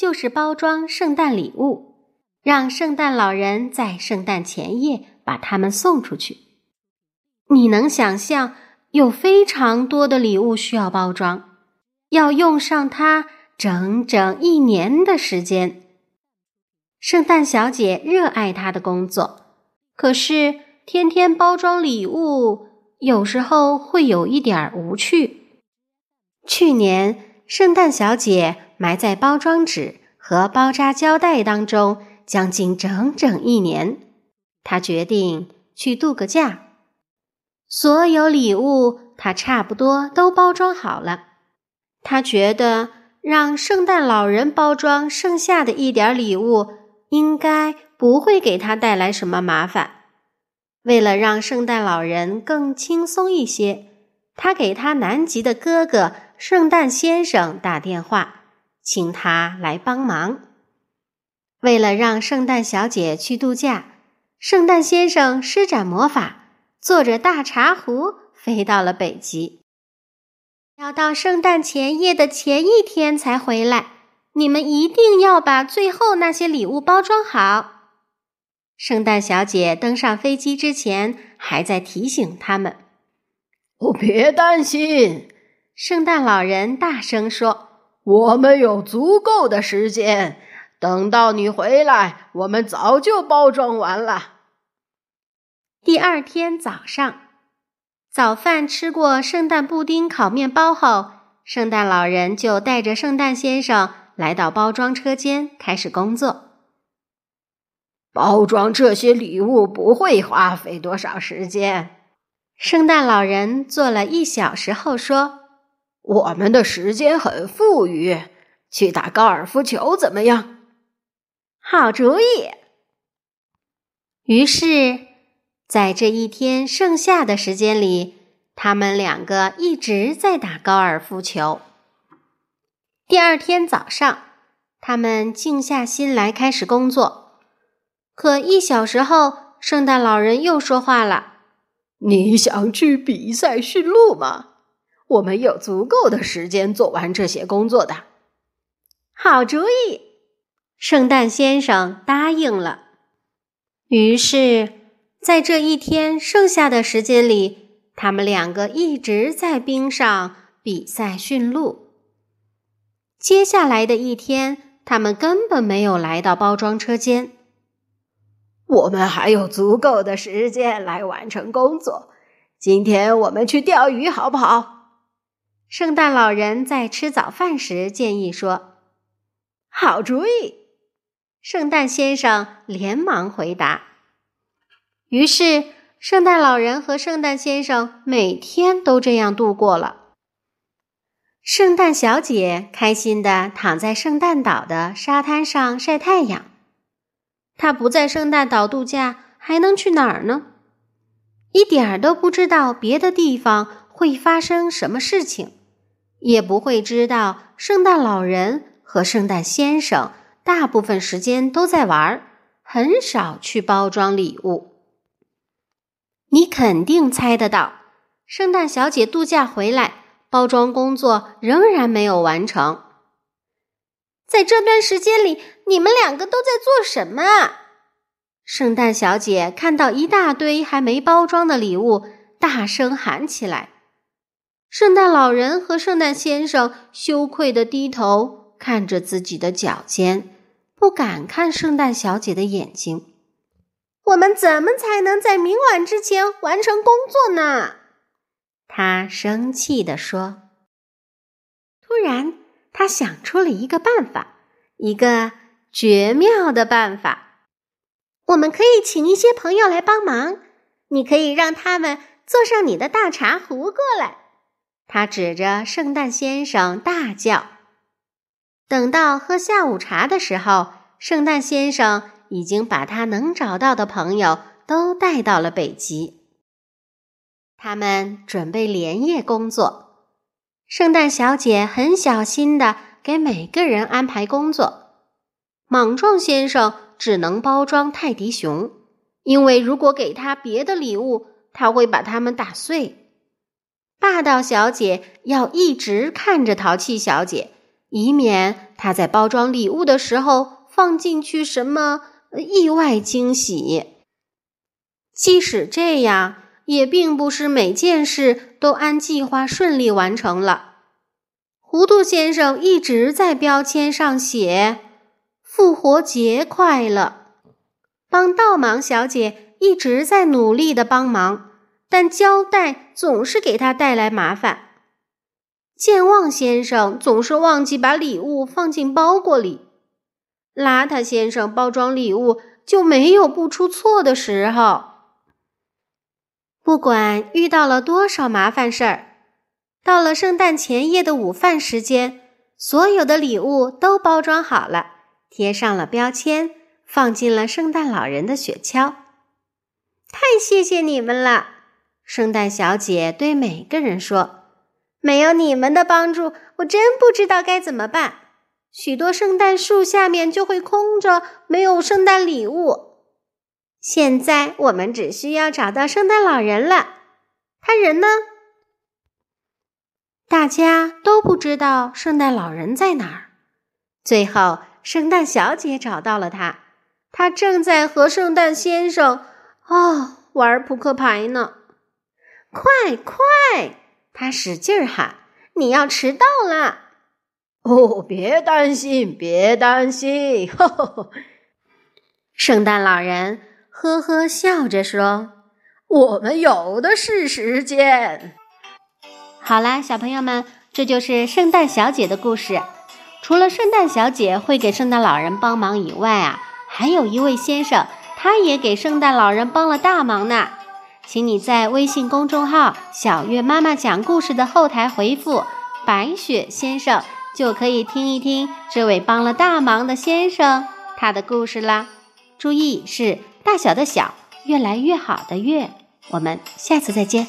就是包装圣诞礼物。让圣诞老人在圣诞前夜把它们送出去。你能想象有非常多的礼物需要包装，要用上它整整一年的时间。圣诞小姐热爱她的工作，可是天天包装礼物有时候会有一点无趣。去年，圣诞小姐埋在包装纸和包扎胶带当中。将近整整一年，他决定去度个假。所有礼物他差不多都包装好了。他觉得让圣诞老人包装剩下的一点礼物，应该不会给他带来什么麻烦。为了让圣诞老人更轻松一些，他给他南极的哥哥圣诞先生打电话，请他来帮忙。为了让圣诞小姐去度假，圣诞先生施展魔法，坐着大茶壶飞到了北极。要到圣诞前夜的前一天才回来。你们一定要把最后那些礼物包装好。圣诞小姐登上飞机之前，还在提醒他们：“哦，别担心。”圣诞老人大声说：“我们有足够的时间。”等到你回来，我们早就包装完了。第二天早上，早饭吃过圣诞布丁、烤面包后，圣诞老人就带着圣诞先生来到包装车间，开始工作。包装这些礼物不会花费多少时间。圣诞老人做了一小时后说：“我们的时间很富裕，去打高尔夫球怎么样？”好主意。于是，在这一天剩下的时间里，他们两个一直在打高尔夫球。第二天早上，他们静下心来开始工作。可一小时后，圣诞老人又说话了：“你想去比赛驯鹿吗？我们有足够的时间做完这些工作的。”好主意。圣诞先生答应了。于是，在这一天剩下的时间里，他们两个一直在冰上比赛驯鹿。接下来的一天，他们根本没有来到包装车间。我们还有足够的时间来完成工作。今天我们去钓鱼，好不好？圣诞老人在吃早饭时建议说：“好主意。”圣诞先生连忙回答。于是，圣诞老人和圣诞先生每天都这样度过了。圣诞小姐开心的躺在圣诞岛的沙滩上晒太阳。她不在圣诞岛度假，还能去哪儿呢？一点儿都不知道别的地方会发生什么事情，也不会知道圣诞老人和圣诞先生。大部分时间都在玩儿，很少去包装礼物。你肯定猜得到，圣诞小姐度假回来，包装工作仍然没有完成。在这段时间里，你们两个都在做什么？圣诞小姐看到一大堆还没包装的礼物，大声喊起来。圣诞老人和圣诞先生羞愧地低头。看着自己的脚尖，不敢看圣诞小姐的眼睛。我们怎么才能在明晚之前完成工作呢？他生气地说。突然，他想出了一个办法，一个绝妙的办法。我们可以请一些朋友来帮忙，你可以让他们坐上你的大茶壶过来。他指着圣诞先生大叫。等到喝下午茶的时候，圣诞先生。已经把他能找到的朋友都带到了北极。他们准备连夜工作。圣诞小姐很小心的给每个人安排工作。莽撞先生只能包装泰迪熊，因为如果给他别的礼物，他会把它们打碎。霸道小姐要一直看着淘气小姐，以免她在包装礼物的时候放进去什么。意外惊喜。即使这样，也并不是每件事都按计划顺利完成了。糊涂先生一直在标签上写“复活节快乐”，帮倒忙小姐一直在努力的帮忙，但胶带总是给他带来麻烦。健忘先生总是忘记把礼物放进包裹里。邋遢先生包装礼物就没有不出错的时候。不管遇到了多少麻烦事儿，到了圣诞前夜的午饭时间，所有的礼物都包装好了，贴上了标签，放进了圣诞老人的雪橇。太谢谢你们了！圣诞小姐对每个人说：“没有你们的帮助，我真不知道该怎么办。”许多圣诞树下面就会空着，没有圣诞礼物。现在我们只需要找到圣诞老人了。他人呢？大家都不知道圣诞老人在哪儿。最后，圣诞小姐找到了他，他正在和圣诞先生哦玩扑克牌呢。快快！他使劲喊：“你要迟到了！”哦，别担心，别担心！呵呵呵。圣诞老人呵呵笑着说：“我们有的是时间。”好啦，小朋友们，这就是圣诞小姐的故事。除了圣诞小姐会给圣诞老人帮忙以外啊，还有一位先生，他也给圣诞老人帮了大忙呢。请你在微信公众号“小月妈妈讲故事”的后台回复“白雪先生”。就可以听一听这位帮了大忙的先生他的故事啦。注意是大小的小，越来越好的越。我们下次再见。